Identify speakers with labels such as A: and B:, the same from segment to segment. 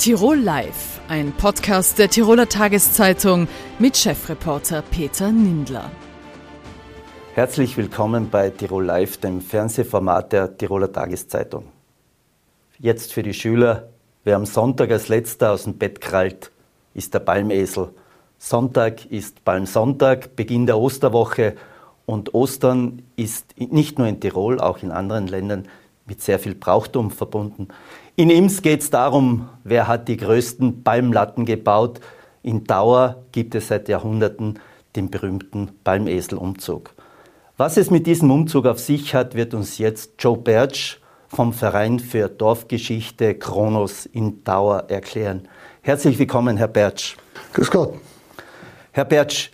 A: Tirol Live, ein Podcast der Tiroler Tageszeitung mit Chefreporter Peter Nindler.
B: Herzlich willkommen bei Tirol Live, dem Fernsehformat der Tiroler Tageszeitung. Jetzt für die Schüler, wer am Sonntag als letzter aus dem Bett krallt, ist der Palmesel. Sonntag ist Palmsonntag, Beginn der Osterwoche und Ostern ist nicht nur in Tirol, auch in anderen Ländern mit sehr viel Brauchtum verbunden. In Ims geht es darum, wer hat die größten Palmlatten gebaut. In Dauer gibt es seit Jahrhunderten den berühmten Palmeselumzug. Was es mit diesem Umzug auf sich hat, wird uns jetzt Joe Bertsch vom Verein für Dorfgeschichte Kronos in Dauer erklären. Herzlich willkommen, Herr Bertsch.
C: Grüß Gott.
B: Herr Bertsch,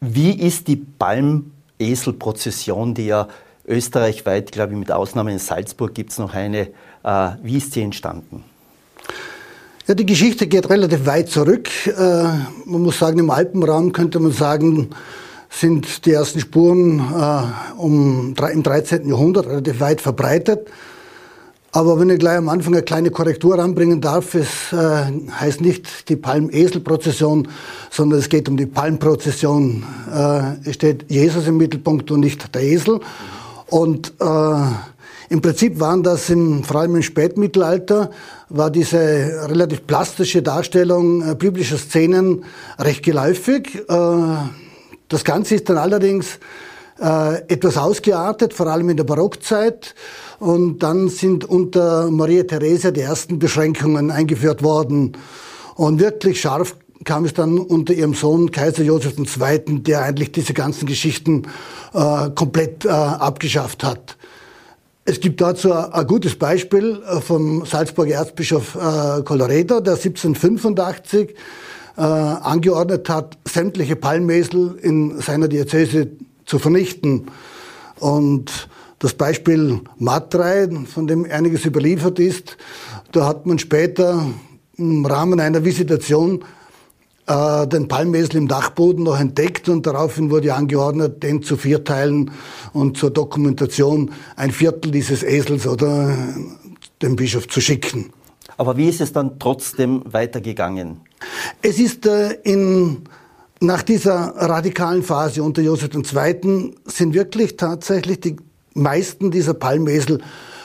B: wie ist die Palmeselprozession, die ja österreichweit, glaube ich, mit Ausnahme in Salzburg gibt es noch eine. Äh, wie ist sie entstanden?
C: Ja, die Geschichte geht relativ weit zurück. Äh, man muss sagen, im Alpenraum könnte man sagen, sind die ersten Spuren äh, um, im 13. Jahrhundert relativ weit verbreitet. Aber wenn ich gleich am Anfang eine kleine Korrektur anbringen darf, es äh, heißt nicht die Palmeselprozession, sondern es geht um die Palmprozession. Äh, es steht Jesus im Mittelpunkt und nicht der Esel. Und äh, im Prinzip waren das im, vor allem im Spätmittelalter, war diese relativ plastische Darstellung äh, biblischer Szenen recht geläufig. Äh, das Ganze ist dann allerdings äh, etwas ausgeartet, vor allem in der Barockzeit. Und dann sind unter Maria Theresia die ersten Beschränkungen eingeführt worden. Und wirklich scharf kam es dann unter ihrem Sohn Kaiser Joseph II., der eigentlich diese ganzen Geschichten äh, komplett äh, abgeschafft hat. Es gibt dazu ein gutes Beispiel äh, vom Salzburger Erzbischof äh, Colloredo, der 1785 äh, angeordnet hat, sämtliche Palmesel in seiner Diözese zu vernichten. Und das Beispiel Matrei, von dem einiges überliefert ist, da hat man später im Rahmen einer Visitation äh, den Palmesel im Dachboden noch entdeckt und daraufhin wurde angeordnet, den zu vierteilen und zur Dokumentation ein Viertel dieses Esels oder dem Bischof zu schicken.
B: Aber wie ist es dann trotzdem weitergegangen?
C: Es ist äh, in, nach dieser radikalen Phase unter Josef II. sind wirklich tatsächlich die meisten dieser Palmesel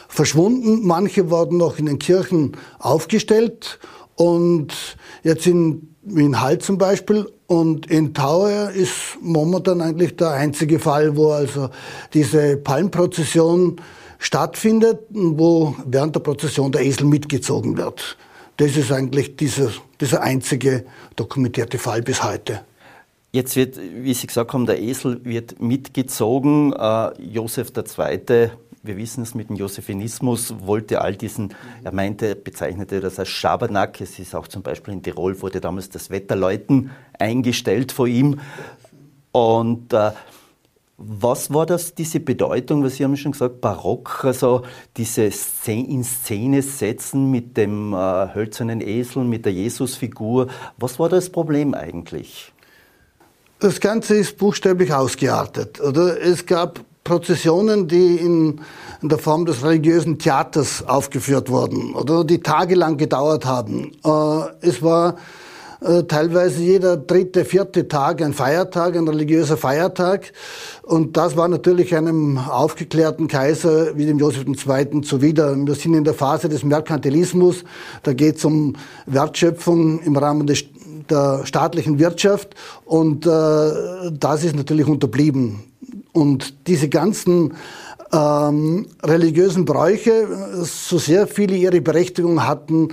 C: verschwunden. Manche wurden noch in den Kirchen aufgestellt und jetzt in in Hall zum Beispiel und in Tauer ist momentan eigentlich der einzige Fall, wo also diese Palmprozession stattfindet, wo während der Prozession der Esel mitgezogen wird. Das ist eigentlich dieser, dieser einzige dokumentierte Fall bis heute.
B: Jetzt wird, wie Sie gesagt haben, der Esel wird mitgezogen. Äh, Josef II wir wissen es mit dem Josephinismus, wollte all diesen, er meinte, bezeichnete das als Schabernack. Es ist auch zum Beispiel in Tirol wurde damals das Wetterläuten eingestellt vor ihm. Und äh, was war das, diese Bedeutung, was Sie haben schon gesagt, barock, also diese Szene, in Szene setzen mit dem äh, hölzernen Esel, mit der Jesusfigur. Was war das Problem eigentlich?
C: Das Ganze ist buchstäblich ausgeartet. Oder? Es gab Prozessionen, die in, in, der Form des religiösen Theaters aufgeführt wurden oder die tagelang gedauert haben. Äh, es war äh, teilweise jeder dritte, vierte Tag ein Feiertag, ein religiöser Feiertag. Und das war natürlich einem aufgeklärten Kaiser wie dem Josef II. zuwider. Wir sind in der Phase des Merkantilismus. Da geht es um Wertschöpfung im Rahmen des, der staatlichen Wirtschaft. Und äh, das ist natürlich unterblieben. Und diese ganzen ähm, religiösen Bräuche, so sehr viele ihre Berechtigung hatten,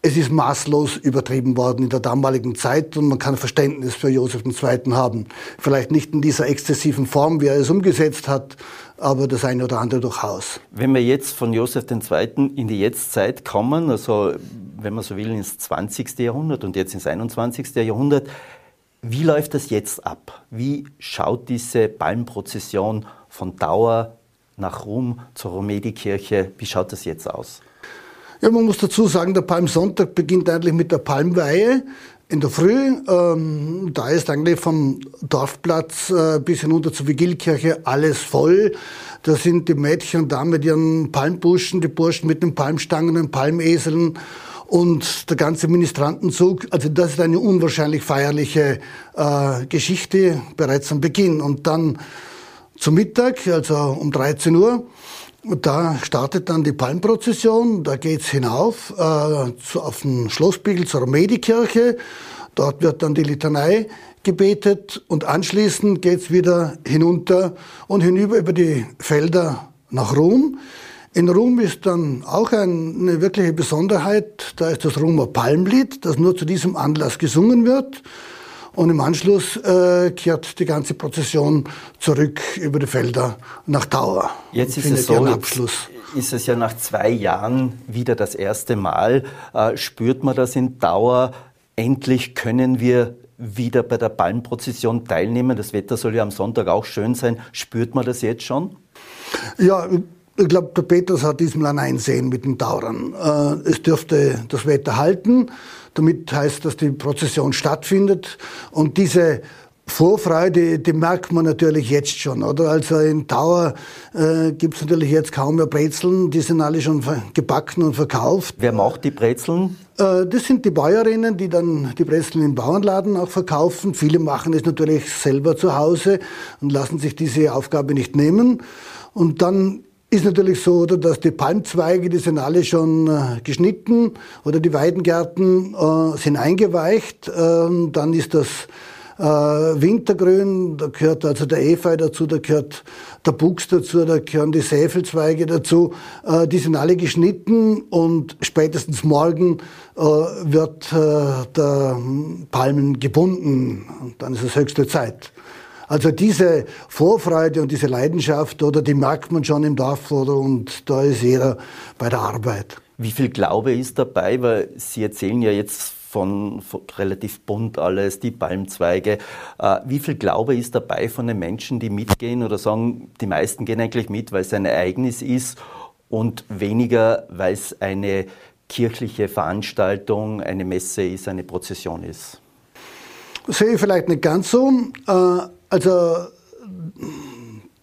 C: es ist maßlos übertrieben worden in der damaligen Zeit und man kann Verständnis für Josef II. haben. Vielleicht nicht in dieser exzessiven Form, wie er es umgesetzt hat, aber das eine oder andere durchaus.
B: Wenn wir jetzt von Josef II. in die Jetztzeit kommen, also wenn man so will ins 20. Jahrhundert und jetzt ins 21. Jahrhundert, wie läuft das jetzt ab? Wie schaut diese Palmprozession von Dauer nach Rom zur Romedi-Kirche, wie schaut das jetzt aus?
C: Ja, man muss dazu sagen, der Palmsonntag beginnt eigentlich mit der Palmweihe in der Früh. Ähm, da ist eigentlich vom Dorfplatz äh, bis hinunter zur Vigilkirche alles voll. Da sind die Mädchen da mit ihren Palmbuschen, die Burschen mit den Palmstangen und Palmeseln und der ganze Ministrantenzug. Also das ist eine unwahrscheinlich feierliche äh, Geschichte bereits am Beginn. Und dann zum Mittag, also um 13 Uhr, da startet dann die Palmprozession, da geht's hinauf äh, zu, auf den Schlossbiegel zur Medikirche. Dort wird dann die Litanei gebetet und anschließend geht's wieder hinunter und hinüber über die Felder nach Rom. In Rom ist dann auch eine wirkliche Besonderheit, da ist das Romer Palmlied, das nur zu diesem Anlass gesungen wird. Und im Anschluss äh, kehrt die ganze Prozession zurück über die Felder nach Dauer.
B: Jetzt ist es so, Abschluss. ist es ja nach zwei Jahren wieder das erste Mal. Äh, spürt man das in Dauer? Endlich können wir wieder bei der Palmprozession teilnehmen. Das Wetter soll ja am Sonntag auch schön sein. Spürt man das jetzt schon?
C: Ja, ich glaube, der Petrus hat diesmal ein Einsehen mit den Taurern. Äh, es dürfte das Wetter halten. Damit heißt, dass die Prozession stattfindet. Und diese Vorfreude, die merkt man natürlich jetzt schon, oder? Also in Tauer äh, gibt es natürlich jetzt kaum mehr Brezeln, die sind alle schon gebacken und verkauft.
B: Wer macht die Brezeln?
C: Äh, das sind die Bäuerinnen, die dann die Brezeln im Bauernladen auch verkaufen. Viele machen es natürlich selber zu Hause und lassen sich diese Aufgabe nicht nehmen. Und dann ist natürlich so, oder, dass die Palmzweige, die sind alle schon äh, geschnitten oder die Weidengärten äh, sind eingeweicht. Ähm, dann ist das äh, Wintergrün, da gehört also der Efeu dazu, da gehört der Buchs dazu, da gehören die Säfelzweige dazu. Äh, die sind alle geschnitten und spätestens morgen äh, wird äh, der Palmen gebunden. Und dann ist es höchste Zeit. Also diese Vorfreude und diese Leidenschaft, oder die merkt man schon im Dorf, oder und da ist jeder bei der Arbeit.
B: Wie viel Glaube ist dabei? Weil Sie erzählen ja jetzt von, von relativ bunt alles, die Palmzweige. Äh, wie viel Glaube ist dabei von den Menschen, die mitgehen oder sagen, die meisten gehen eigentlich mit, weil es ein Ereignis ist und weniger, weil es eine kirchliche Veranstaltung, eine Messe ist, eine Prozession ist?
C: sehe ich vielleicht nicht ganz so. Äh, also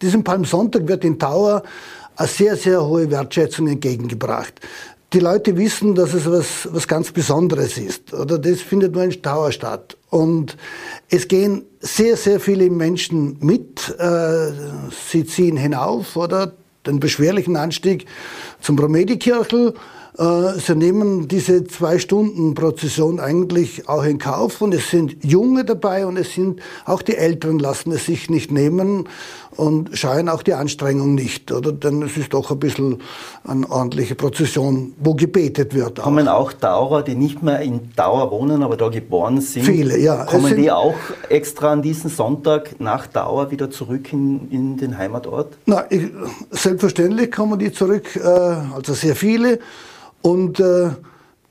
C: diesem Palmsonntag wird in Tower eine sehr, sehr hohe Wertschätzung entgegengebracht. Die Leute wissen, dass es was, was ganz Besonderes ist. Oder das findet nur in Tower statt. Und es gehen sehr, sehr viele Menschen mit. Äh, sie ziehen hinauf oder den beschwerlichen Anstieg zum Bromedikirchel sie nehmen diese zwei Stunden Prozession eigentlich auch in Kauf und es sind Junge dabei und es sind auch die Älteren lassen es sich nicht nehmen und scheuen auch die Anstrengung nicht, oder? Denn es ist doch ein bisschen eine ordentliche Prozession, wo gebetet wird.
B: Auch. Kommen auch Daurer, die nicht mehr in Dauer wohnen, aber da geboren sind?
C: Viele, ja.
B: Kommen die auch extra an diesen Sonntag nach Dauer wieder zurück in, in den Heimatort?
C: Na, ich, selbstverständlich kommen die zurück, äh, also sehr viele. Und äh,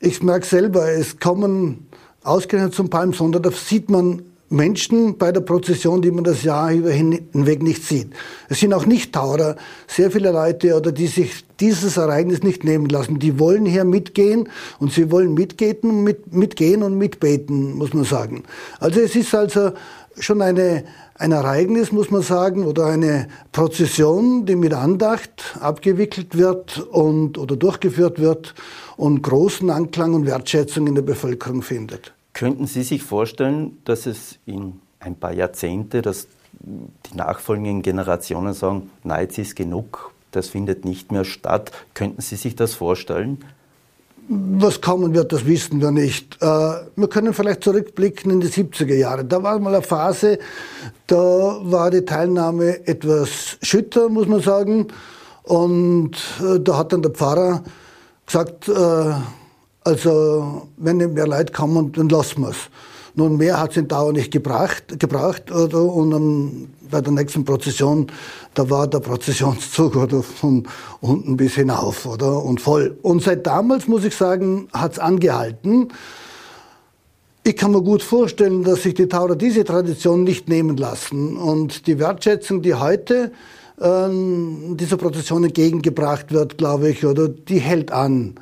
C: ich merke selber, es kommen ausgerechnet zum Palmsonntag, sieht man Menschen bei der Prozession, die man das Jahr über hinweg nicht sieht. Es sind auch nicht Taurer, sehr viele Leute, oder die sich dieses Ereignis nicht nehmen lassen. Die wollen hier mitgehen und sie wollen mitgehen, mit, mitgehen und mitbeten, muss man sagen. Also es ist also schon eine, ein Ereignis, muss man sagen, oder eine Prozession, die mit Andacht abgewickelt wird und, oder durchgeführt wird und großen Anklang und Wertschätzung in der Bevölkerung findet.
B: Könnten Sie sich vorstellen, dass es in ein paar Jahrzehnte, dass die nachfolgenden Generationen sagen, nein, jetzt ist genug, das findet nicht mehr statt. Könnten Sie sich das vorstellen?
C: Was kommen wird, das wissen wir nicht. Äh, wir können vielleicht zurückblicken in die 70er Jahre. Da war mal eine Phase, da war die Teilnahme etwas schütter, muss man sagen. Und äh, da hat dann der Pfarrer gesagt, äh, also wenn nicht mehr Leute kommen, dann lassen wir es. Nun, mehr hat es in Dauer nicht gebracht, gebracht oder, und um, bei der nächsten Prozession, da war der Prozessionszug oder von unten bis hinauf oder, und voll. Und seit damals, muss ich sagen, hat es angehalten. Ich kann mir gut vorstellen, dass sich die Taurer diese Tradition nicht nehmen lassen. Und die Wertschätzung, die heute ähm, dieser Prozession entgegengebracht wird, glaube ich, oder die hält an.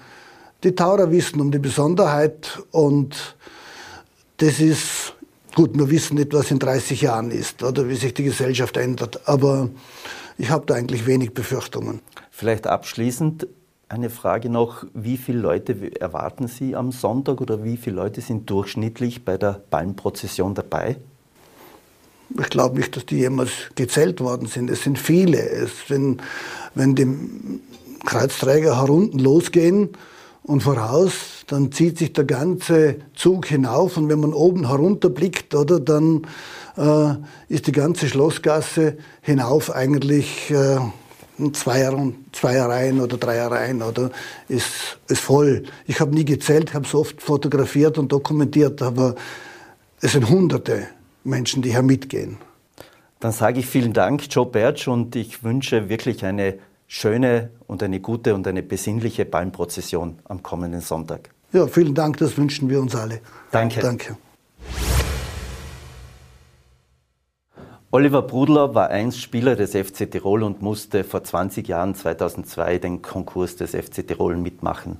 C: Die Taurer wissen um die Besonderheit und das ist, gut, wir wissen nicht, was in 30 Jahren ist oder wie sich die Gesellschaft ändert, aber ich habe da eigentlich wenig Befürchtungen.
B: Vielleicht abschließend eine Frage noch, wie viele Leute erwarten Sie am Sonntag oder wie viele Leute sind durchschnittlich bei der Palmprozession dabei?
C: Ich glaube nicht, dass die jemals gezählt worden sind. Es sind viele. Es, wenn, wenn die Kreuzträger herunten losgehen und voraus, dann zieht sich der ganze Zug hinauf und wenn man oben herunterblickt, oder, dann äh, ist die ganze Schlossgasse hinauf eigentlich äh, Zweier, Zweierreihen oder Dreierreihen oder ist, ist voll. Ich habe nie gezählt, habe so oft fotografiert und dokumentiert, aber es sind Hunderte. Menschen, die hier mitgehen.
B: Dann sage ich vielen Dank, Joe Bertsch, und ich wünsche wirklich eine schöne und eine gute und eine besinnliche Palmprozession am kommenden Sonntag.
C: Ja, vielen Dank, das wünschen wir uns alle.
B: Danke.
C: Danke.
B: Oliver Brudler war einst Spieler des FC Tirol und musste vor 20 Jahren, 2002, den Konkurs des FC Tirol mitmachen.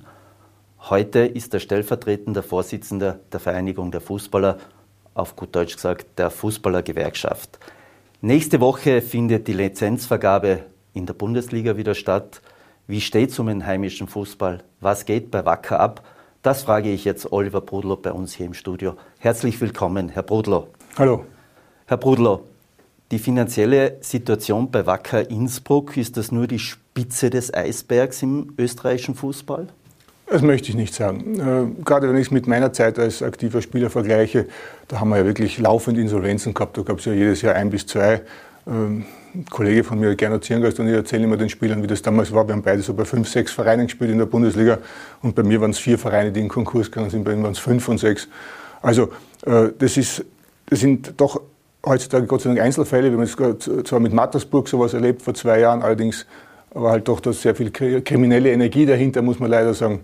B: Heute ist er stellvertretender Vorsitzender der Vereinigung der Fußballer auf gut Deutsch gesagt, der Fußballergewerkschaft. Nächste Woche findet die Lizenzvergabe in der Bundesliga wieder statt. Wie steht es um den heimischen Fußball? Was geht bei Wacker ab? Das frage ich jetzt Oliver Brudlow bei uns hier im Studio. Herzlich willkommen, Herr Brudlow.
D: Hallo.
B: Herr Brudlow, die finanzielle Situation bei Wacker Innsbruck, ist das nur die Spitze des Eisbergs im österreichischen Fußball?
D: Das möchte ich nicht sagen. Äh, gerade wenn ich es mit meiner Zeit als aktiver Spieler vergleiche, da haben wir ja wirklich laufend Insolvenzen gehabt. Da gab es ja jedes Jahr ein bis zwei. Ähm, ein Kollege von mir, Gernot Zierngast, und ich erzähle immer den Spielern, wie das damals war. Wir haben beide so bei fünf, sechs Vereinen gespielt in der Bundesliga. Und bei mir waren es vier Vereine, die in Konkurs gegangen sind. Bei ihm waren es fünf und sechs. Also, äh, das, ist, das sind doch heutzutage Gott sei Dank Einzelfälle. Wir haben jetzt zwar mit Mattersburg sowas erlebt vor zwei Jahren, allerdings war halt doch da sehr viel kriminelle Energie dahinter, muss man leider sagen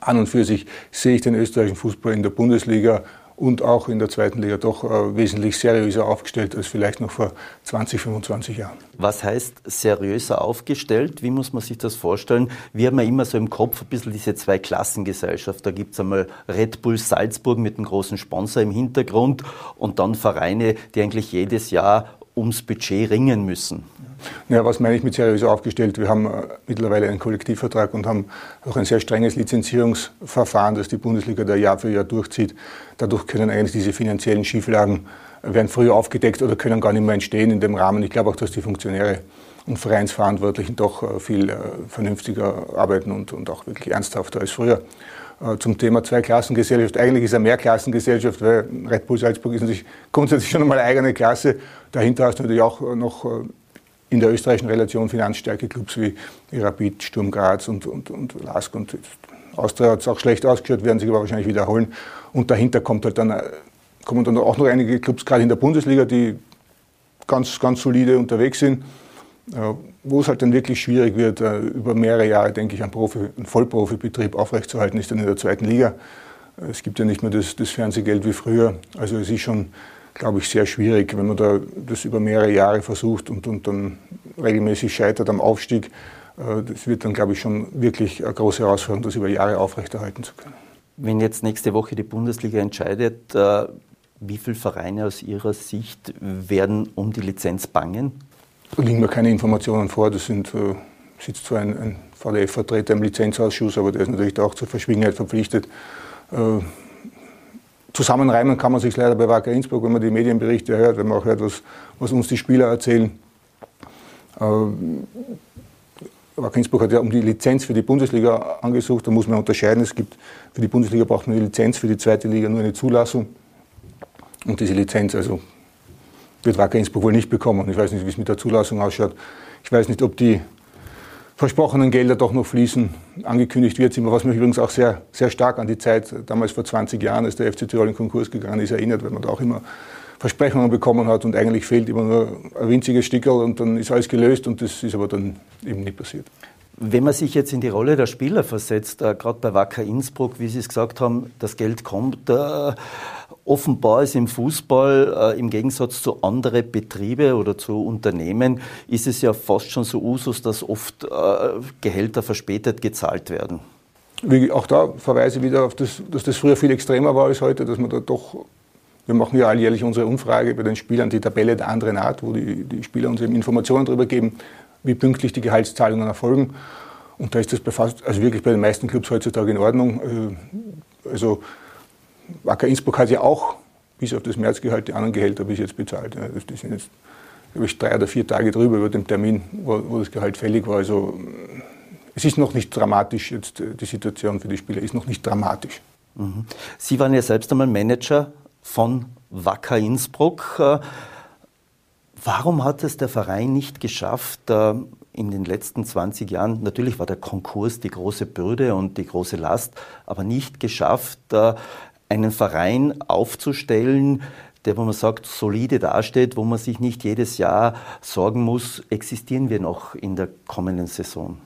D: an und für sich sehe ich den österreichischen Fußball in der Bundesliga und auch in der zweiten Liga doch äh, wesentlich seriöser aufgestellt als vielleicht noch vor 20, 25 Jahren.
B: Was heißt seriöser aufgestellt? Wie muss man sich das vorstellen? Wir haben ja immer so im Kopf ein bisschen diese Zwei-Klassengesellschaft. Da gibt es einmal Red Bull Salzburg mit einem großen Sponsor im Hintergrund und dann Vereine, die eigentlich jedes Jahr ums Budget ringen müssen.
D: Ja, was meine ich mit seriös aufgestellt? Wir haben äh, mittlerweile einen Kollektivvertrag und haben auch ein sehr strenges Lizenzierungsverfahren, das die Bundesliga da Jahr für Jahr durchzieht. Dadurch können eigentlich diese finanziellen Schieflagen äh, werden früher aufgedeckt oder können gar nicht mehr entstehen in dem Rahmen. Ich glaube auch, dass die Funktionäre und Vereinsverantwortlichen doch äh, viel vernünftiger arbeiten und, und auch wirklich ernsthafter als früher zum Thema Zweiklassengesellschaft. Eigentlich ist es eine Mehrklassengesellschaft, weil Red Bull Salzburg ist natürlich grundsätzlich schon einmal eine eigene Klasse. Dahinter hast du natürlich auch noch in der österreichischen Relation finanzstärke Clubs wie Rapid, Sturm Graz und, und, und Lask und Austria hat es auch schlecht ausgeschaut, werden sich aber wahrscheinlich wiederholen. Und dahinter kommt halt dann, kommen dann auch noch einige Clubs, gerade in der Bundesliga, die ganz, ganz solide unterwegs sind, äh, wo es halt dann wirklich schwierig wird, äh, über mehrere Jahre, denke ich, einen, Profi, einen Vollprofibetrieb aufrechtzuerhalten, ist dann in der zweiten Liga. Es gibt ja nicht mehr das, das Fernsehgeld wie früher. Also es ist schon glaube ich, sehr schwierig, wenn man da das über mehrere Jahre versucht und, und dann regelmäßig scheitert am Aufstieg. Äh, das wird dann, glaube ich, schon wirklich eine große Herausforderung, das über Jahre aufrechterhalten zu können.
B: Wenn jetzt nächste Woche die Bundesliga entscheidet, äh, wie viele Vereine aus Ihrer Sicht werden um die Lizenz bangen?
D: Da liegen mir keine Informationen vor. Das sind, äh, sitzt zwar ein, ein VDF-Vertreter im Lizenzausschuss, aber der ist natürlich auch zur Verschwiegenheit verpflichtet zusammenreimen kann man sich leider bei Wacker Innsbruck, wenn man die Medienberichte hört, wenn man auch hört, was, was uns die Spieler erzählen. Äh, Wacker Innsbruck hat ja um die Lizenz für die Bundesliga angesucht. Da muss man unterscheiden. Es gibt für die Bundesliga braucht man eine Lizenz, für die zweite Liga nur eine Zulassung. Und diese Lizenz, also wird Wacker Innsbruck wohl nicht bekommen. Ich weiß nicht, wie es mit der Zulassung ausschaut. Ich weiß nicht, ob die versprochenen Gelder doch noch fließen. Angekündigt wird es immer, was mich übrigens auch sehr, sehr stark an die Zeit damals vor 20 Jahren, als der FC Tirol in Konkurs gegangen ist, erinnert, weil man da auch immer Versprechungen bekommen hat und eigentlich fehlt immer nur ein winziges Stickel und dann ist alles gelöst und das ist aber dann eben nicht passiert.
B: Wenn man sich jetzt in die Rolle der Spieler versetzt, äh, gerade bei Wacker Innsbruck, wie Sie es gesagt haben, das Geld kommt, äh, offenbar ist im Fußball äh, im Gegensatz zu anderen Betrieben oder zu Unternehmen, ist es ja fast schon so Usus, dass oft äh, Gehälter verspätet gezahlt werden.
D: Wie, auch da verweise ich wieder auf das, dass das früher viel extremer war als heute, dass man da doch wir machen ja alljährlich unsere Umfrage bei den Spielern, die Tabelle der anderen Art, wo die, die Spieler uns eben Informationen darüber geben, wie pünktlich die Gehaltszahlungen erfolgen. Und da ist das bei fast, also wirklich bei den meisten Clubs heutzutage in Ordnung. Äh, also Wacker Innsbruck hat ja auch bis auf das Märzgehalt die anderen Gehälter bis jetzt bezahlt. Das sind jetzt, glaube ich, drei oder vier Tage drüber über dem Termin, wo, wo das Gehalt fällig war. Also es ist noch nicht dramatisch, jetzt äh, die Situation für die Spieler ist noch nicht dramatisch.
B: Mhm. Sie waren ja selbst einmal Manager von Wacker Innsbruck. Äh, warum hat es der Verein nicht geschafft, in den letzten 20 Jahren, natürlich war der Konkurs die große Bürde und die große Last, aber nicht geschafft, einen Verein aufzustellen, der, wo man sagt, solide dasteht, wo man sich nicht jedes Jahr sorgen muss, existieren wir noch in der kommenden Saison?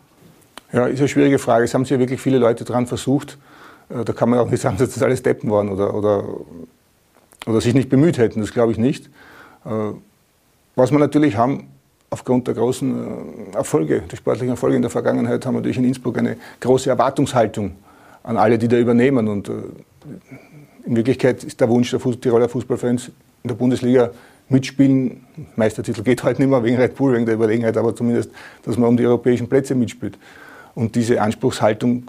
D: Ja, ist eine schwierige Frage. Es haben sich ja wirklich viele Leute daran versucht. Äh, da kann man auch nicht sagen, dass das alles Deppen waren oder, oder, oder sich nicht bemüht hätten. Das glaube ich nicht. Äh, was wir natürlich haben, aufgrund der großen äh, Erfolge, der sportlichen Erfolge in der Vergangenheit, haben wir natürlich in Innsbruck eine große Erwartungshaltung an alle, die da übernehmen. Und in Wirklichkeit ist der Wunsch der Tiroler Fußballfans in der Bundesliga mitspielen. Meistertitel geht halt nicht mehr wegen Red Bull, wegen der Überlegenheit, aber zumindest, dass man um die europäischen Plätze mitspielt. Und diese Anspruchshaltung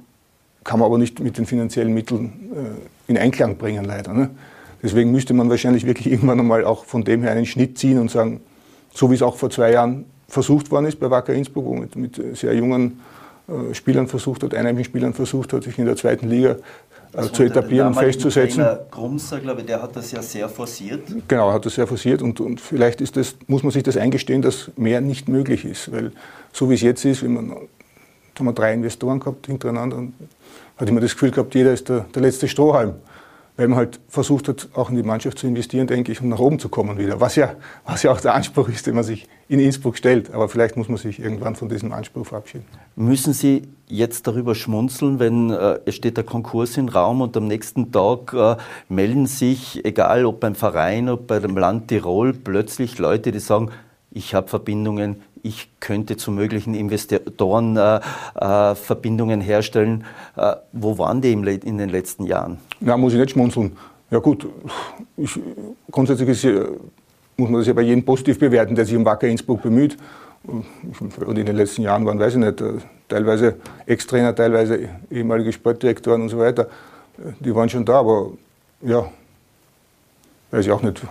D: kann man aber nicht mit den finanziellen Mitteln äh, in Einklang bringen, leider. Ne? Deswegen müsste man wahrscheinlich wirklich irgendwann einmal auch von dem her einen Schnitt ziehen und sagen, so wie es auch vor zwei Jahren versucht worden ist bei Wacker Innsbruck, wo mit, mit sehr jungen äh, Spielern versucht hat, einheimischen Spielern versucht hat, sich in der zweiten Liga also zu etablieren und festzusetzen.
B: Grumser, glaube ich, der hat das ja sehr forciert.
D: Genau, hat das sehr forciert und, und vielleicht ist das, muss man sich das eingestehen, dass mehr nicht möglich ist. Weil so wie es jetzt ist, wenn man, haben wir drei Investoren gehabt hintereinander, und hat immer das Gefühl gehabt, jeder ist der, der letzte Strohhalm weil man halt versucht hat, auch in die Mannschaft zu investieren, denke ich, um nach oben zu kommen wieder. Was ja, was ja auch der Anspruch ist, den man sich in Innsbruck stellt. Aber vielleicht muss man sich irgendwann von diesem Anspruch verabschieden.
B: Müssen Sie jetzt darüber schmunzeln, wenn äh, es steht der Konkurs im Raum und am nächsten Tag äh, melden sich, egal ob beim Verein, ob bei dem Land Tirol, plötzlich Leute, die sagen, ich habe Verbindungen, ich könnte zu möglichen Investoren äh, äh, Verbindungen herstellen. Äh, wo waren die in den letzten Jahren?
D: Ja, muss ich nicht schmunzeln. Ja gut, ich, grundsätzlich ist, muss man das ja bei jedem positiv bewerten, der sich um Wacker Innsbruck bemüht. Und in den letzten Jahren waren, weiß ich nicht, teilweise Ex-Trainer, teilweise ehemalige Sportdirektoren und so weiter. Die waren schon da, aber ja, weiß ich auch nicht,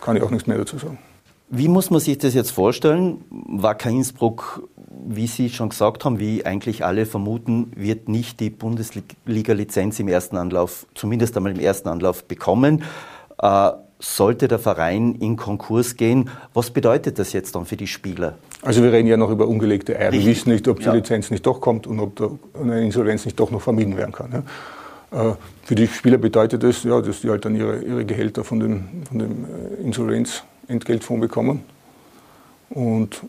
D: kann ich auch nichts mehr dazu sagen.
B: Wie muss man sich das jetzt vorstellen? Wacker Innsbruck, wie Sie schon gesagt haben, wie eigentlich alle vermuten, wird nicht die Bundesliga-Lizenz im ersten Anlauf, zumindest einmal im ersten Anlauf bekommen. Äh, sollte der Verein in Konkurs gehen, was bedeutet das jetzt dann für die Spieler?
D: Also wir reden ja noch über ungelegte Eier. Wir wissen nicht, ob die ja. Lizenz nicht doch kommt und ob eine Insolvenz nicht doch noch vermieden werden kann. Ja. Äh, für die Spieler bedeutet das, ja, dass die halt dann ihre, ihre Gehälter von dem, von dem äh, Insolvenz Entgeltfonds bekommen. Und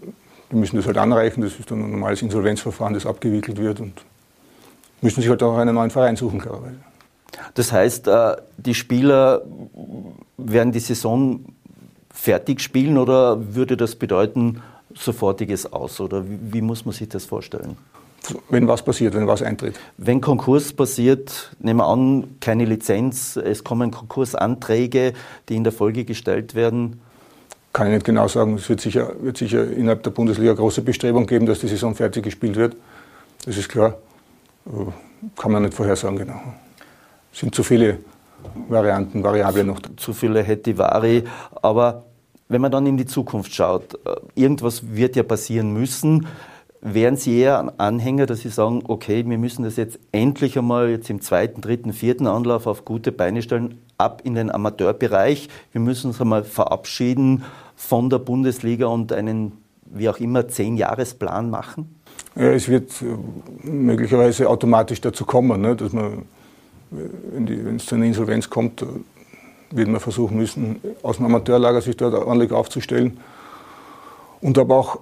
D: die müssen das halt anreichen. Das ist dann ein normales Insolvenzverfahren, das abgewickelt wird und müssen sich halt auch einen neuen Verein suchen, klarerweise.
B: Das heißt, äh, die Spieler werden die Saison fertig spielen oder würde das bedeuten sofortiges Aus? Oder wie muss man sich das vorstellen?
D: Wenn was passiert, wenn was eintritt?
B: Wenn Konkurs passiert, nehmen wir an, keine Lizenz, es kommen Konkursanträge, die in der Folge gestellt werden
D: kann ich nicht genau sagen. Es wird sicher, wird sicher innerhalb der Bundesliga große Bestrebung geben, dass die Saison fertig gespielt wird. Das ist klar. Kann man nicht vorhersagen, genau. Es sind zu viele Varianten, Variablen noch.
B: Zu viele Hetivari. Aber wenn man dann in die Zukunft schaut, äh, irgendwas wird ja passieren müssen. Wären Sie eher ein Anhänger, dass Sie sagen, okay, wir müssen das jetzt endlich einmal jetzt im zweiten, dritten, vierten Anlauf auf gute Beine stellen, ab in den Amateurbereich. Wir müssen uns einmal verabschieden von der Bundesliga und einen, wie auch immer, Zehn-Jahres-Plan machen?
D: Ja, es wird äh, möglicherweise automatisch dazu kommen, ne, dass man, wenn es zu einer Insolvenz kommt, äh, wird man versuchen müssen, aus dem Amateurlager sich dort ordentlich aufzustellen. Und aber auch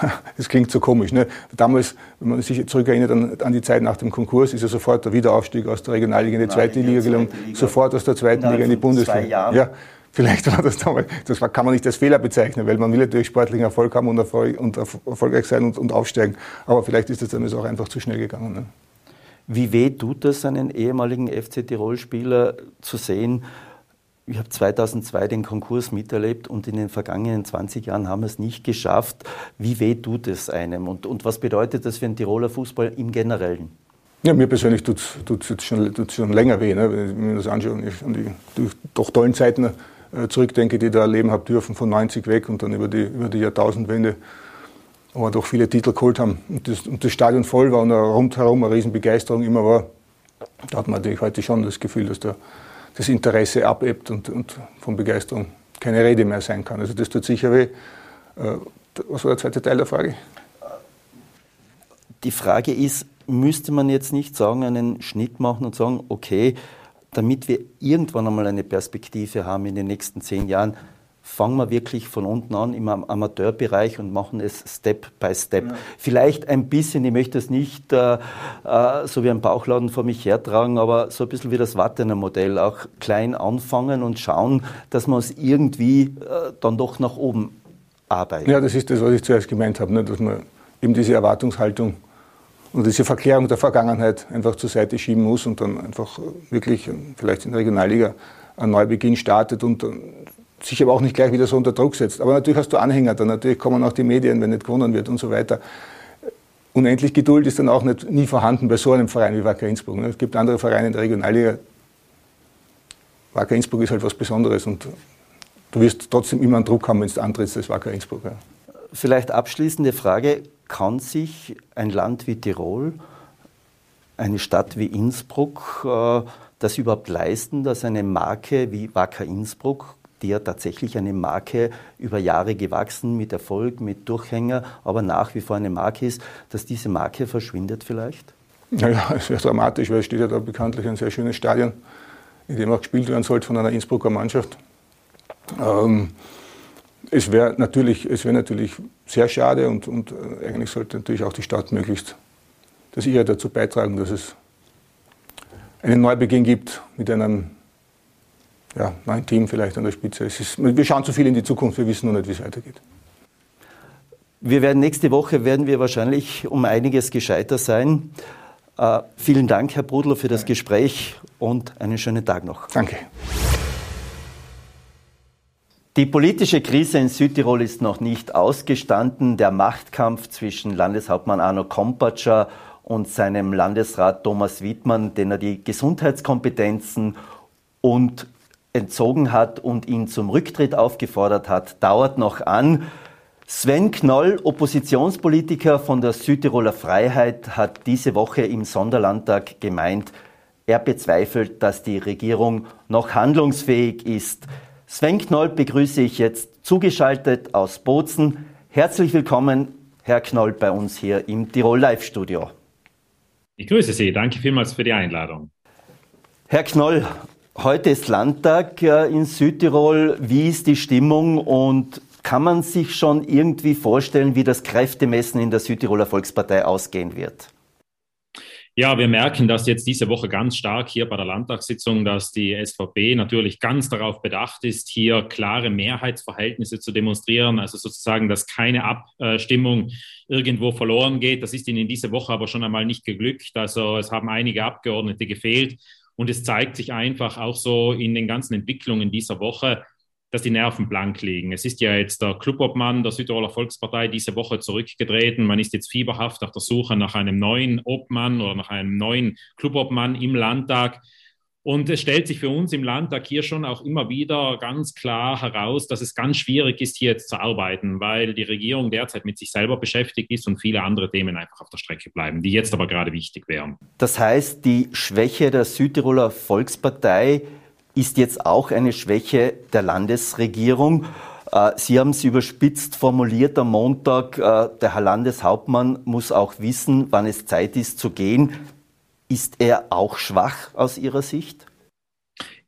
D: das klingt so komisch. Ne? Damals, wenn man sich zurückerinnert an, an, die Zeit nach dem Konkurs, ist ja sofort der Wiederaufstieg aus der Regionalliga in die zweite Liga gelungen, sofort aus der zweiten Liga in die Bundesliga. Ja, vielleicht war das damals, das kann man nicht als Fehler bezeichnen, weil man will natürlich sportlichen Erfolg haben und, Erfolg, und erfolgreich sein und, und, aufsteigen. Aber vielleicht ist das damals auch einfach zu schnell gegangen. Ne?
B: Wie weh tut das, einen ehemaligen FC Tirol-Spieler zu sehen, Ich habe 2002 den Konkurs miterlebt und in den vergangenen 20 Jahren haben wir es nicht geschafft. Wie weh tut es einem und, und was bedeutet das für den Tiroler Fußball im Generellen?
D: Ja, mir persönlich tut es schon, schon länger weh, ne? wenn ich mir das anschaue und ich an die, doch tollen Zeiten äh, zurückdenke, die da erleben habe dürfen, von 90 weg und dann über die, über die Jahrtausendwende, wo wir doch viele Titel geholt haben und das, und das Stadion voll war und rundherum eine Riesenbegeisterung immer war. Da hat man natürlich heute schon das Gefühl, dass der das Interesse abebbt und, und von Begeisterung keine Rede mehr sein kann. Also das tut sicher weh. Äh, was war der zweite Teil der Frage?
B: Die Frage ist, müsste man jetzt nicht sagen, einen Schnitt machen und sagen, okay, damit wir irgendwann einmal eine Perspektive haben in den nächsten zehn Jahren, fangen wir wirklich von unten an im Amateurbereich und machen es Step by Step. Ja. Vielleicht ein bisschen, ich möchte es nicht äh, äh, so wie ein Bauchladen vor mich hertragen, aber so ein bisschen wie das Wattener Modell, auch klein anfangen und schauen, dass man es irgendwie äh, dann doch nach oben arbeitet.
D: Ja, das ist das, was ich zuerst gemeint habe, ne? dass man eben diese Erwartungshaltung und diese Verklärung der Vergangenheit einfach zur Seite schieben muss und dann einfach wirklich vielleicht in der Regionalliga ein Neubeginn startet und sich aber auch nicht gleich wieder so unter Druck setzt. Aber natürlich hast du Anhänger, dann natürlich kommen auch die Medien, wenn nicht gewonnen wird und so weiter. Unendlich Geduld ist dann auch nicht, nie vorhanden bei so einem Verein wie Wacker Innsbruck. Ne? Es gibt andere Vereine in der Regionalliga. Wacker Innsbruck ist halt was Besonderes und du wirst trotzdem immer einen Druck haben, wenn du antrittst als Wacker Innsbruck.
B: Vielleicht abschließende Frage. Kann sich ein Land wie Tirol, eine Stadt wie Innsbruck, äh, das überhaupt leisten, dass eine Marke wie Wacker Innsbruck die ja tatsächlich eine Marke über Jahre gewachsen, mit Erfolg, mit Durchhänger, aber nach wie vor eine Marke ist, dass diese Marke verschwindet vielleicht?
D: Naja, es wäre dramatisch, weil es steht ja da bekanntlich ein sehr schönes Stadion, in dem auch gespielt werden sollte von einer Innsbrucker Mannschaft. Ähm, es wäre natürlich, wär natürlich sehr schade und, und äh, eigentlich sollte natürlich auch die Stadt möglichst das ihre dazu beitragen, dass es einen Neubeginn gibt mit einem ja, neuen Team vielleicht an der Spitze. Ist, wir schauen zu viel in die Zukunft, wir wissen noch nicht, wie es weitergeht.
B: Wir werden nächste Woche werden wir wahrscheinlich um einiges gescheiter sein. Äh, vielen Dank, Herr Brudler, für das Gespräch und einen schönen Tag noch.
D: Danke.
B: Die politische Krise in Südtirol ist noch nicht ausgestanden. Der Machtkampf zwischen Landeshauptmann Arno Kompatscher und seinem Landesrat Thomas Wittmann, den er die Gesundheitskompetenzen und entzogen hat und ihn zum Rücktritt aufgefordert hat, dauert noch an. Sven Knoll, Oppositionspolitiker von der Südtiroler Freiheit, hat diese Woche im Sonderlandtag gemeint, er bezweifelt, dass die Regierung noch handlungsfähig ist. Sven Knoll begrüße ich jetzt zugeschaltet aus Bozen. Herzlich willkommen, Herr Knoll, bei uns hier im Tirol Live Studio.
E: Ich grüße Sie. Danke vielmals für die Einladung.
B: Herr Knoll, Heute ist Landtag in Südtirol. Wie ist die Stimmung und kann man sich schon irgendwie vorstellen, wie das Kräftemessen in der Südtiroler Volkspartei ausgehen wird?
E: Ja, wir merken das jetzt diese Woche ganz stark hier bei der Landtagssitzung, dass die SVP natürlich ganz darauf bedacht ist, hier klare Mehrheitsverhältnisse zu demonstrieren, also sozusagen, dass keine Abstimmung irgendwo verloren geht. Das ist ihnen diese Woche aber schon einmal nicht geglückt. Also es haben einige Abgeordnete gefehlt und es zeigt sich einfach auch so in den ganzen Entwicklungen dieser Woche, dass die Nerven blank liegen. Es ist ja jetzt der Clubobmann der Südtiroler Volkspartei diese Woche zurückgetreten. Man ist jetzt fieberhaft auf der Suche nach einem neuen Obmann oder nach einem neuen Clubobmann im Landtag. Und es stellt sich für uns im Landtag hier schon auch immer wieder ganz klar heraus, dass es ganz schwierig ist, hier jetzt zu arbeiten, weil die Regierung derzeit mit sich selber beschäftigt ist und viele andere Themen einfach auf der Strecke bleiben, die jetzt aber gerade wichtig wären.
B: Das heißt, die Schwäche der Südtiroler Volkspartei ist jetzt auch eine Schwäche der Landesregierung. Äh, Sie haben es überspitzt formuliert am Montag. Äh, der Herr Landeshauptmann muss auch wissen, wann es Zeit ist zu gehen. Ist er auch schwach aus Ihrer Sicht?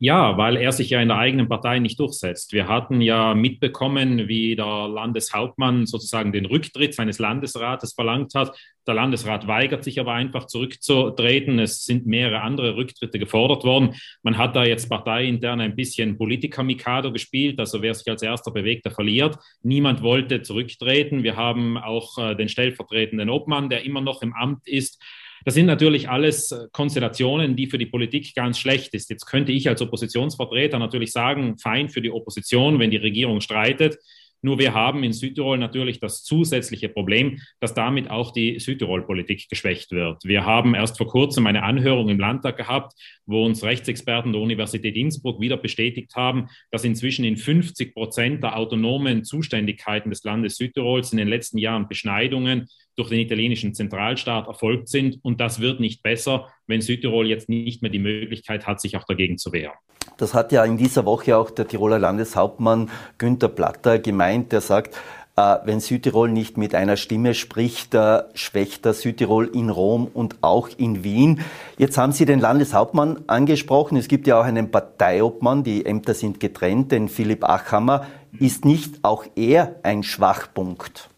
E: Ja, weil er sich ja in der eigenen Partei nicht durchsetzt. Wir hatten ja mitbekommen, wie der Landeshauptmann sozusagen den Rücktritt seines Landesrates verlangt hat. Der Landesrat weigert sich aber einfach zurückzutreten. Es sind mehrere andere Rücktritte gefordert worden. Man hat da jetzt parteiintern ein bisschen Politiker-Mikado gespielt. Also wer sich als erster bewegt, der verliert. Niemand wollte zurücktreten. Wir haben auch äh, den stellvertretenden Obmann, der immer noch im Amt ist Das sind natürlich alles äh, Konstellationen, die für die Politik ganz schlecht ist. Jetzt könnte ich als Oppositionsvertreter natürlich sagen, fein für die Opposition, wenn die Regierung streitet. Nur wir haben in Südtirol natürlich das zusätzliche Problem, dass damit auch die Südtirol-Politik geschwächt wird. Wir haben erst vor kurzem eine Anhörung im Landtag gehabt, wo uns Rechtsexperten der Universität Innsbruck wieder bestätigt haben, dass inzwischen in 50 Prozent der autonomen Zuständigkeiten des Landes Südtirols in den letzten Jahren Beschneidungen durch den italienischen Zentralstaat erfolgt sind. Und das wird nicht besser, wenn Südtirol jetzt nicht mehr die Möglichkeit hat, sich auch dagegen zu wehren.
B: Das hat ja in dieser Woche auch der Tiroler Landeshauptmann Günther Platter gemeint, der sagt, äh, wenn Südtirol nicht mit einer Stimme spricht, äh, schwächt er Südtirol in Rom und auch in Wien. Jetzt haben Sie den Landeshauptmann angesprochen. Es gibt ja auch einen Parteiobmann, die Ämter sind getrennt, den Philipp Achammer. Ist nicht auch er ein Schwachpunkt?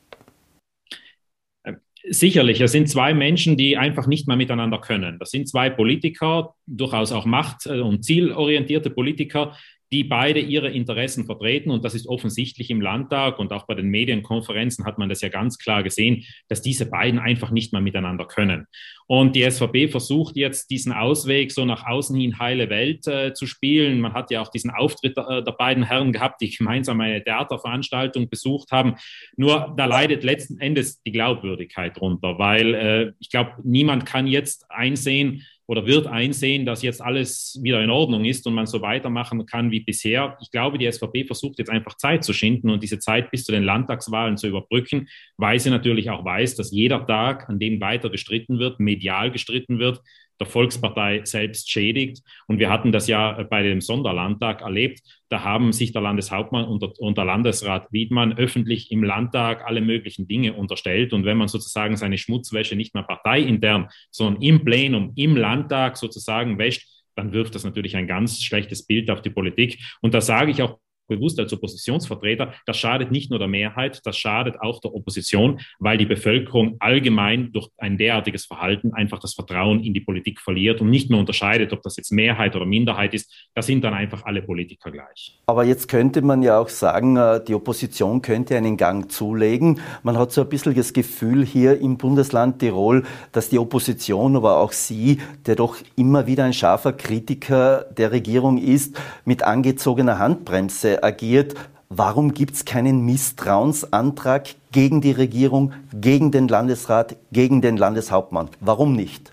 E: Sicherlich, es sind zwei Menschen, die einfach nicht mehr miteinander können. Das sind zwei Politiker, durchaus auch macht- und zielorientierte Politiker, die beide ihre Interessen vertreten. Und das ist offensichtlich im Landtag und auch bei den Medienkonferenzen hat man das ja ganz klar gesehen, dass diese beiden einfach nicht mehr miteinander können. Und die SVP versucht jetzt diesen Ausweg so nach außen hin heile Welt äh, zu spielen. Man hat ja auch diesen Auftritt äh, der beiden Herren gehabt, die gemeinsam eine Theaterveranstaltung besucht haben. Nur da leidet letzten Endes die Glaubwürdigkeit drunter, weil äh, ich glaube, niemand kann jetzt einsehen, oder wird einsehen, dass jetzt alles wieder in Ordnung ist und man so weitermachen kann wie bisher. Ich glaube, die SVP versucht jetzt einfach Zeit zu schinden und diese Zeit bis zu den Landtagswahlen zu überbrücken, weil sie natürlich auch weiß, dass jeder Tag, an dem weiter gestritten wird, medial gestritten wird, der Volkspartei selbst schädigt. Und wir hatten das ja bei dem Sonderlandtag erlebt. Da haben sich der Landeshauptmann und der, und der Landesrat Wiedmann öffentlich im Landtag alle möglichen Dinge unterstellt. Und wenn man sozusagen seine Schmutzwäsche nicht mehr parteiintern, sondern im Plenum, im Landtag sozusagen wäscht, dann wirft das natürlich ein ganz schlechtes Bild auf die Politik. Und da sage ich auch bewusst als Oppositionsvertreter, das schadet nicht nur der Mehrheit, das schadet auch der Opposition, weil die Bevölkerung allgemein durch ein derartiges Verhalten einfach das Vertrauen in die Politik verliert und nicht mehr unterscheidet, ob das jetzt Mehrheit oder Minderheit ist. Da sind dann einfach alle Politiker gleich.
B: Aber jetzt könnte man ja auch sagen, äh, die Opposition könnte einen Gang zulegen. Man hat so ein bisschen das Gefühl hier im Bundesland Tirol, dass die Opposition, aber auch Sie, der doch immer wieder ein scharfer Kritiker der Regierung ist, mit angezogener Handbremse agiert. Warum gibt es keinen Misstrauensantrag gegen die Regierung, gegen den Landesrat, gegen den Landeshauptmann? Warum nicht?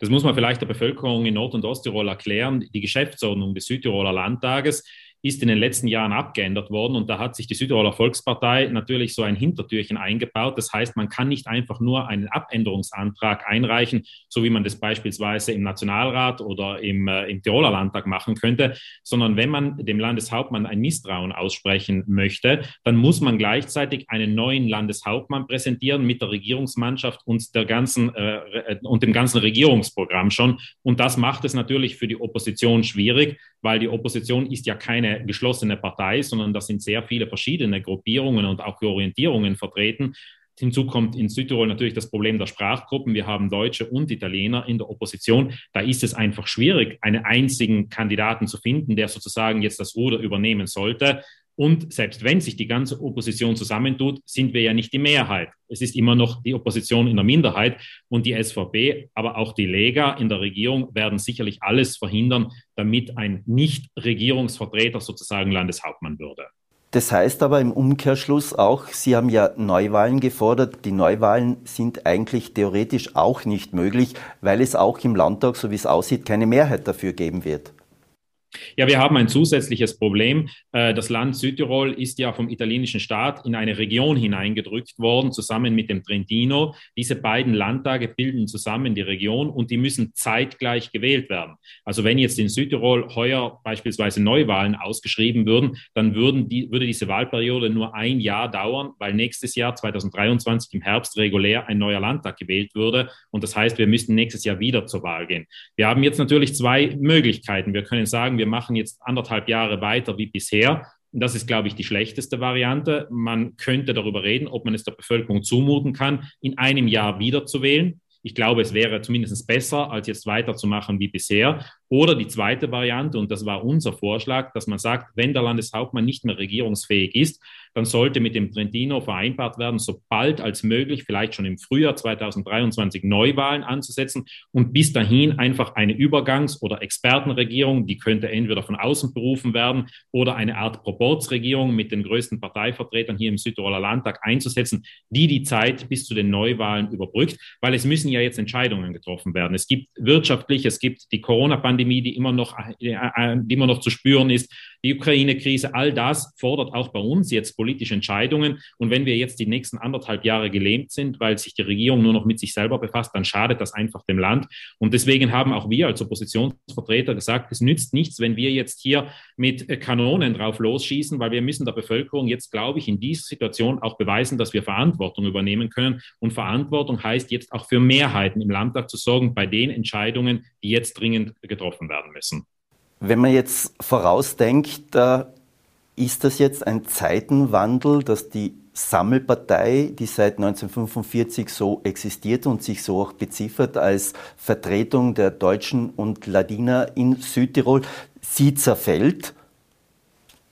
E: Das muss man vielleicht der Bevölkerung in Nord- und Osttirol erklären. Die Geschäftsordnung des Südtiroler Landtages ist in den letzten Jahren abgeändert worden und da hat sich die Südtiroler Volkspartei natürlich so ein Hintertürchen eingebaut. Das heißt, man kann nicht einfach nur einen Abänderungsantrag einreichen, so wie man das beispielsweise im Nationalrat oder im, äh, im Tiroler Landtag machen könnte, sondern wenn man dem Landeshauptmann ein Misstrauen aussprechen möchte, dann muss man gleichzeitig einen neuen Landeshauptmann präsentieren mit der Regierungsmannschaft und der ganzen äh, und dem ganzen Regierungsprogramm schon. Und das macht es natürlich für die Opposition schwierig, weil die Opposition ist ja keine geschlossene Partei, sondern da sind sehr viele verschiedene Gruppierungen und auch Orientierungen vertreten. Hinzu kommt in Südtirol natürlich das Problem der Sprachgruppen. Wir haben Deutsche und Italiener in der Opposition. Da ist es einfach schwierig, einen einzigen Kandidaten zu finden, der sozusagen jetzt das Ruder übernehmen sollte. Und selbst wenn sich die ganze Opposition zusammentut, sind wir ja nicht die Mehrheit. Es ist immer noch die Opposition in der Minderheit und die SVP, aber auch die Lega in der Regierung werden sicherlich alles verhindern, damit ein Nicht-Regierungsvertreter sozusagen Landeshauptmann würde.
B: Das heißt aber im Umkehrschluss auch, Sie haben ja Neuwahlen gefordert. Die Neuwahlen sind eigentlich theoretisch auch nicht möglich, weil es auch im Landtag, so wie es aussieht, keine Mehrheit dafür geben wird.
E: Ja, wir haben ein zusätzliches Problem. Äh, das Land Südtirol ist ja vom italienischen Staat in eine Region hineingedrückt worden, zusammen mit dem Trentino. Diese beiden Landtage bilden zusammen die Region und die müssen zeitgleich gewählt werden. Also wenn jetzt in Südtirol heuer beispielsweise Neuwahlen ausgeschrieben würden, dann würden die, würde diese Wahlperiode nur ein Jahr dauern, weil nächstes Jahr 2023 im Herbst regulär ein neuer Landtag gewählt würde. Und das heißt, wir müssten nächstes Jahr wieder zur Wahl gehen. Wir haben jetzt natürlich zwei Möglichkeiten. Wir können sagen, wir machen jetzt anderthalb Jahre weiter wie bisher. Und das ist, glaube ich, die schlechteste Variante. Man könnte darüber reden, ob man es der Bevölkerung zumuten kann, in einem Jahr wieder zu wählen. Ich glaube, es wäre zumindest besser, als jetzt weiterzumachen wie bisher. Oder die zweite Variante, und das war unser Vorschlag, dass man sagt, wenn der Landeshauptmann nicht mehr regierungsfähig ist, dann sollte mit dem Trentino vereinbart werden, so bald als möglich, vielleicht schon im Frühjahr 2023 Neuwahlen anzusetzen und bis dahin einfach eine Übergangs- oder Expertenregierung, die könnte entweder von außen berufen werden oder eine Art Proportsregierung mit den größten Parteivertretern hier im Südtiroler Landtag einzusetzen, die die Zeit bis zu den Neuwahlen überbrückt, weil es müssen ja jetzt Entscheidungen getroffen werden. Es gibt wirtschaftlich, es gibt die Corona-Pandemie, die immer noch, äh, äh, die immer noch zu spüren ist, die Ukraine-Krise, all das fordert auch bei uns jetzt politische Entscheidungen. Und wenn wir jetzt die nächsten anderthalb Jahre gelähmt sind, weil sich die Regierung nur noch mit sich selber befasst, dann schadet das einfach dem Land. Und deswegen haben auch wir als Oppositionsvertreter gesagt, es nützt nichts, wenn wir jetzt hier mit Kanonen drauf losschießen, weil wir müssen der Bevölkerung jetzt, glaube ich, in dieser Situation auch beweisen, dass wir Verantwortung übernehmen können. Und Verantwortung heißt jetzt auch für Mehrheiten im Landtag zu sorgen bei den Entscheidungen, die jetzt dringend getroffen werden müssen.
B: Wenn man jetzt vorausdenkt, ist das jetzt ein Zeitenwandel, dass die Sammelpartei, die seit 1945 so existiert und sich so auch beziffert als Vertretung der Deutschen und Ladiner in Südtirol, sie zerfällt?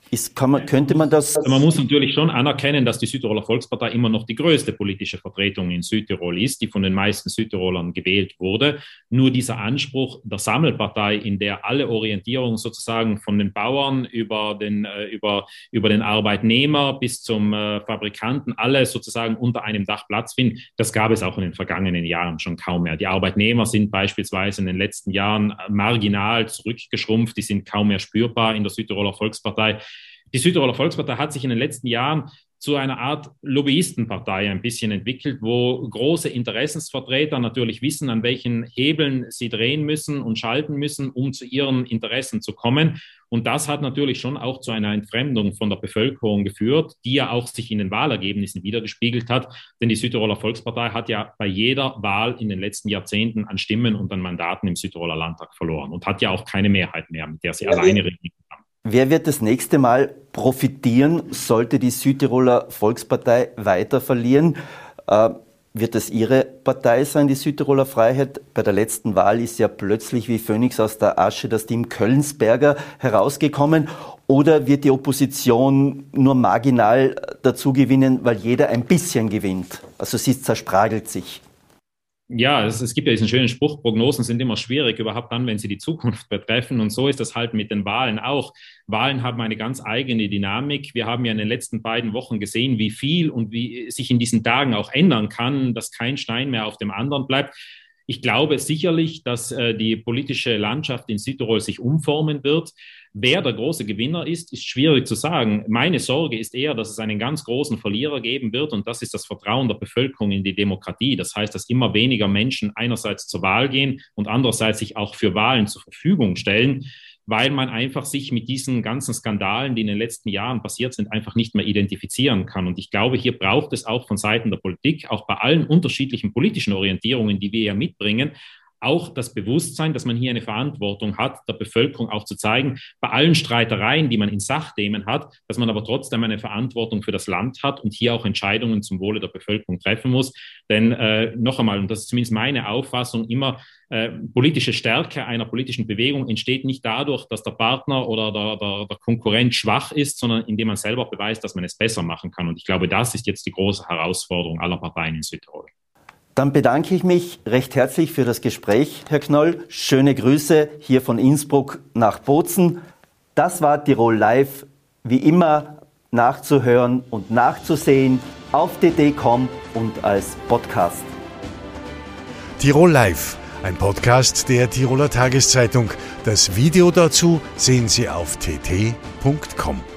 B: Ist, man, könnte man das.
E: Also man muss natürlich schon anerkennen, dass die Südtiroler Volkspartei immer noch die größte politische Vertretung in Südtirol ist, die von den meisten Südtirolern gewählt wurde. Nur dieser Anspruch der Sammelpartei, in der alle Orientierung sozusagen von den Bauern über den, äh, über, über den Arbeitnehmer bis zum äh, Fabrikanten alle sozusagen unter einem Dach Platz finden, das gab es auch in den vergangenen Jahren schon kaum mehr. Die Arbeitnehmer sind beispielsweise in den letzten Jahren marginal zurückgeschrumpft, die sind kaum mehr spürbar in der Südtiroler Volkspartei. Die Südtiroler Volkspartei hat sich in den letzten Jahren zu einer Art Lobbyistenpartei ein bisschen entwickelt, wo große Interessensvertreter natürlich wissen, an welchen Hebeln sie drehen müssen und schalten müssen, um zu ihren Interessen zu kommen. Und das hat natürlich schon auch zu einer Entfremdung von der Bevölkerung geführt, die ja auch sich in den Wahlergebnissen wiedergespiegelt hat. Denn die Südtiroler Volkspartei hat ja bei jeder Wahl in den letzten Jahrzehnten an Stimmen und an Mandaten im Südtiroler Landtag verloren und hat ja auch keine Mehrheit mehr, mit der sie ja, alleine regieren kann.
B: Wer wird das nächste Mal profitieren, sollte die Südtiroler Volkspartei weiter verlieren? Äh, wird es Ihre Partei sein, die Südtiroler Freiheit? Bei der letzten Wahl ist ja plötzlich wie Phönix aus der Asche das Team Kölnsberger herausgekommen. Oder wird die Opposition nur marginal dazu gewinnen, weil jeder ein bisschen gewinnt? Also sie zerspragelt sich
E: ja, es, es, gibt ja diesen schönen Spruch, Prognosen sind immer schwierig, überhaupt dann, wenn sie die Zukunft betreffen. Und so ist das halt mit den Wahlen auch. Wahlen haben eine ganz eigene Dynamik. Wir haben ja in den letzten beiden Wochen gesehen, wie viel und wie sich in diesen Tagen auch ändern kann, dass kein Stein mehr auf dem anderen bleibt. Ich glaube sicherlich, dass äh, die politische Landschaft in Südtirol sich umformen wird. Wer der große Gewinner ist, ist schwierig zu sagen. Meine Sorge ist eher, dass es einen ganz großen Verlierer geben wird und das ist das Vertrauen der Bevölkerung in die Demokratie. Das heißt, dass immer weniger Menschen einerseits zur Wahl gehen und andererseits sich auch für Wahlen zur Verfügung stellen weil man einfach sich mit diesen ganzen Skandalen, die in den letzten Jahren passiert sind, einfach nicht mehr identifizieren kann. Und ich glaube, hier braucht es auch von Seiten der Politik, auch bei allen unterschiedlichen politischen Orientierungen, die wir ja mitbringen, auch das Bewusstsein, dass man hier eine Verantwortung hat, der Bevölkerung auch zu zeigen, bei allen Streitereien, die man in Sachthemen hat, dass man aber trotzdem eine Verantwortung für das Land hat und hier auch Entscheidungen zum Wohle der Bevölkerung treffen muss. Denn äh, noch einmal, und das ist zumindest meine Auffassung, immer äh, politische Stärke einer politischen Bewegung entsteht nicht dadurch, dass der Partner oder der, der, der Konkurrent schwach ist, sondern indem man selber beweist, dass man es besser machen kann. Und ich glaube, das ist jetzt die große Herausforderung aller Parteien in Südtirol.
B: Dann bedanke ich mich recht herzlich für das Gespräch, Herr Knoll. Schöne Grüße hier von Innsbruck nach Bozen. Das war Tirol Live, wie immer nachzuhören und nachzusehen auf dd.com und als Podcast.
F: Tirol Live, ein Podcast der Tiroler Tageszeitung. Das Video dazu sehen Sie auf tt.com.